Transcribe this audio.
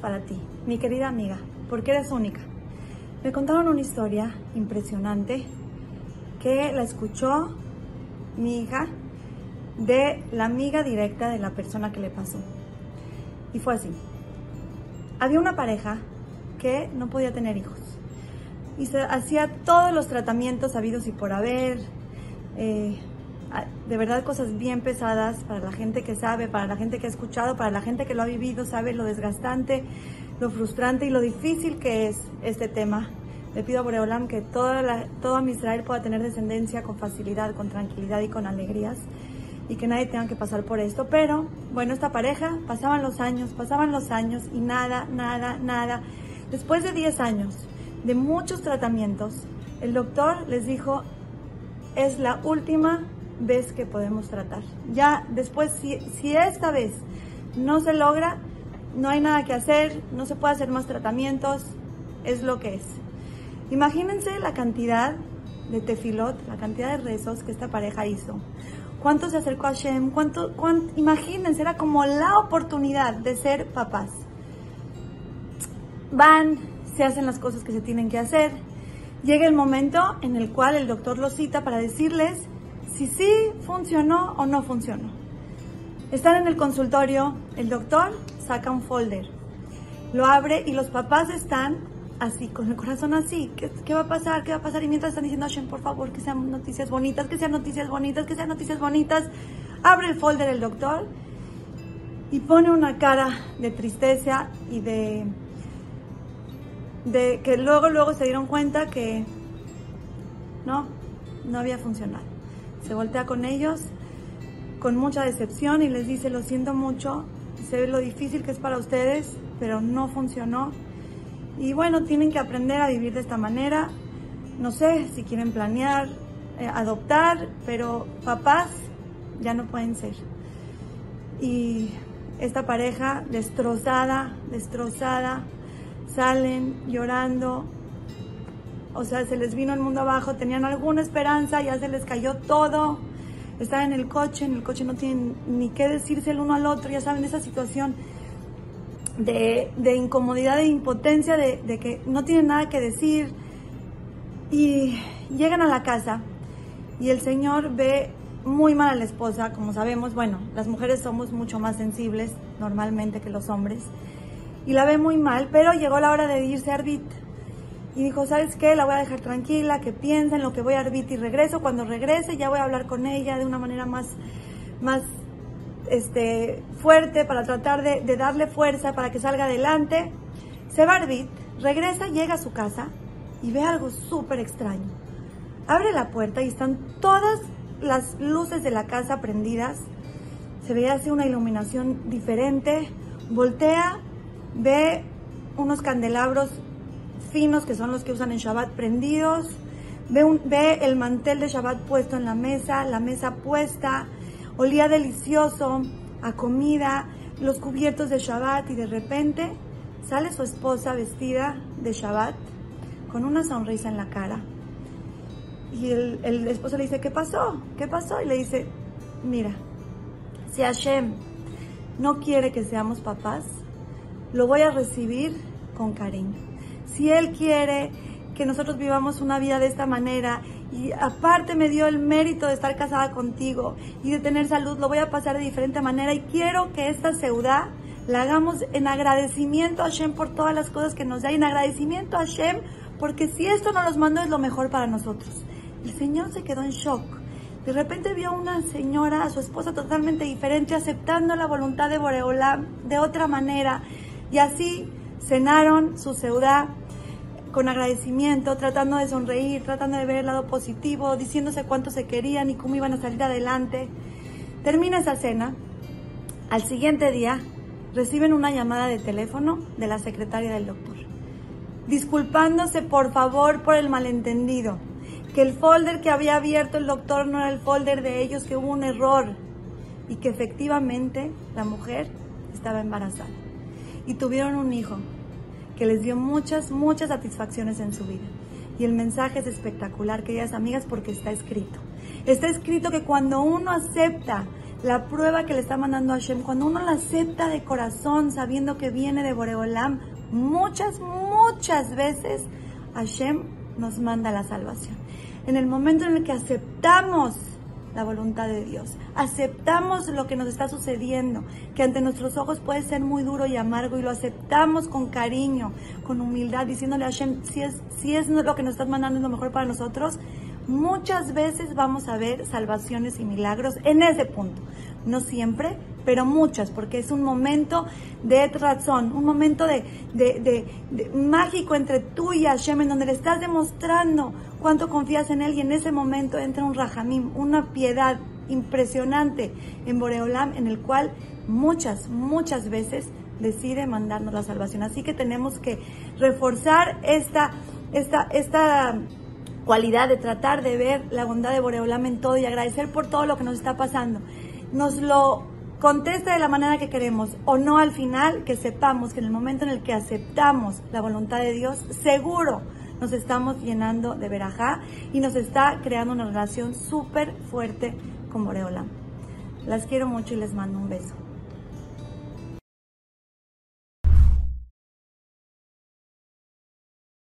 para ti, mi querida amiga, porque eres única. Me contaron una historia impresionante que la escuchó mi hija de la amiga directa de la persona que le pasó. Y fue así. Había una pareja que no podía tener hijos y se hacía todos los tratamientos habidos y por haber. eh, de verdad cosas bien pesadas para la gente que sabe, para la gente que ha escuchado, para la gente que lo ha vivido, sabe lo desgastante, lo frustrante y lo difícil que es este tema. Le pido a Boreolam que toda la, todo mi Israel pueda tener descendencia con facilidad, con tranquilidad y con alegrías y que nadie tenga que pasar por esto. Pero, bueno, esta pareja pasaban los años, pasaban los años y nada, nada, nada. Después de 10 años de muchos tratamientos, el doctor les dijo, es la última vez que podemos tratar. Ya después, si, si esta vez no se logra, no hay nada que hacer, no se puede hacer más tratamientos, es lo que es. Imagínense la cantidad de tefilot, la cantidad de rezos que esta pareja hizo. ¿Cuánto se acercó a Hashem? ¿Cuánto, cuán- imagínense, era como la oportunidad de ser papás. Van, se hacen las cosas que se tienen que hacer. Llega el momento en el cual el doctor los cita para decirles si sí funcionó o no funcionó. Están en el consultorio, el doctor saca un folder, lo abre y los papás están así, con el corazón así. ¿Qué, va a pasar? ¿Qué va a pasar? Y mientras están diciendo, Hashem, por favor, que sean noticias bonitas, que sean noticias bonitas, que sean noticias bonitas. Abre el folder el doctor y pone una cara de tristeza y de, de que luego, luego se dieron cuenta que no, no había funcionado. Se voltea con ellos con mucha decepción y les dice, lo siento mucho, sé lo difícil que es para ustedes, pero no funcionó. Y bueno, tienen que aprender a vivir de esta manera. No sé si quieren planear, eh, adoptar, pero papás ya no pueden ser. Y esta pareja destrozada, destrozada, salen llorando. O sea, se les vino el mundo abajo, tenían alguna esperanza, ya se les cayó todo. Están en el coche, en el coche no tienen ni qué decirse el uno al otro, ya saben, esa situación de, incomodidad, de impotencia, de, de que no tienen nada que decir. Y llegan a la casa y el señor ve muy mal a la esposa, como sabemos, bueno, las mujeres somos mucho más sensibles normalmente que los hombres, y la ve muy mal, pero llegó la hora de irse a Arbit. Y dijo, ¿sabes qué? La voy a dejar tranquila, que piense en lo que voy a Arbit y regreso. Cuando regrese ya voy a hablar con ella de una manera más, más este, fuerte para tratar de, darle fuerza para que salga adelante. Se va Arbit, regresa, llega a su casa y ve algo súper extraño. Abre la puerta y están todas las luces de la casa prendidas. Se ve así una iluminación diferente. Voltea, ve unos candelabros finos que son los que usan en Shabbat prendidos. Ve, un- ve el mantel de Shabbat puesto en la mesa, la mesa puesta. Olía delicioso a comida, los cubiertos de Shabbat y de repente sale su esposa vestida de Shabbat con una sonrisa en la cara. Y el, el esposo le dice, ¿qué pasó? ¿Qué pasó? Y le dice, mira, si Hashem no quiere que seamos papás, lo voy a recibir con cariño. Si Él quiere que nosotros vivamos una vida de esta manera y aparte me dio el mérito de estar casada contigo y de tener salud, lo voy a pasar de diferente manera y quiero que esta ciudad la hagamos en agradecimiento a Hashem por todas las cosas que nos da y en agradecimiento a Hashem porque si esto no nos mandó es lo mejor para nosotros. El Señor se quedó en shock. De repente vio a una señora, a su esposa totalmente diferente, aceptando la voluntad de Boreolam de otra manera. Y así cenaron su ciudad con agradecimiento, tratando de sonreír, tratando de ver el lado positivo, diciéndose cuánto se querían y cómo iban a salir adelante. Termina esa cena. Al siguiente día reciben una llamada de teléfono de la secretaria del doctor, disculpándose por favor por el malentendido, que el folder que había abierto el doctor no era el folder de ellos, que hubo un error y que efectivamente la mujer estaba embarazada y tuvieron un hijo que les dio muchas, muchas satisfacciones en su vida. Y el mensaje es espectacular, queridas amigas, porque está escrito. Está escrito que cuando uno acepta la prueba que le está mandando Hashem, cuando uno la acepta de corazón, sabiendo que viene de Boreolam, muchas, muchas veces Hashem nos manda la salvación. En el momento en el que aceptamos la voluntad de Dios, aceptamos lo que nos está sucediendo, que ante nuestros ojos puede ser muy duro y amargo, y lo aceptamos con cariño, con humildad, diciéndole a Hashem, si es, si es lo que nos estás mandando es lo mejor para nosotros, muchas veces vamos a ver salvaciones y milagros en ese punto. No siempre, pero muchas, porque es un momento de razón, un momento de, mágico entre tú y Hashem, en donde le estás demostrando cuánto confías en Él y en ese momento entra un rajamim, una piedad impresionante en Boreolam, en el cual muchas, muchas veces decide mandarnos la salvación. Así que tenemos que reforzar esta, esta, esta cualidad de tratar de ver la bondad de Boreolam en todo y agradecer por todo lo que nos está pasando. Nos lo contesta de la manera que queremos o no al final, que sepamos que en el momento en el que aceptamos la voluntad de Dios, seguro nos estamos llenando de verajá y nos está creando una relación súper fuerte con Boreolam. Las quiero mucho y les mando un beso.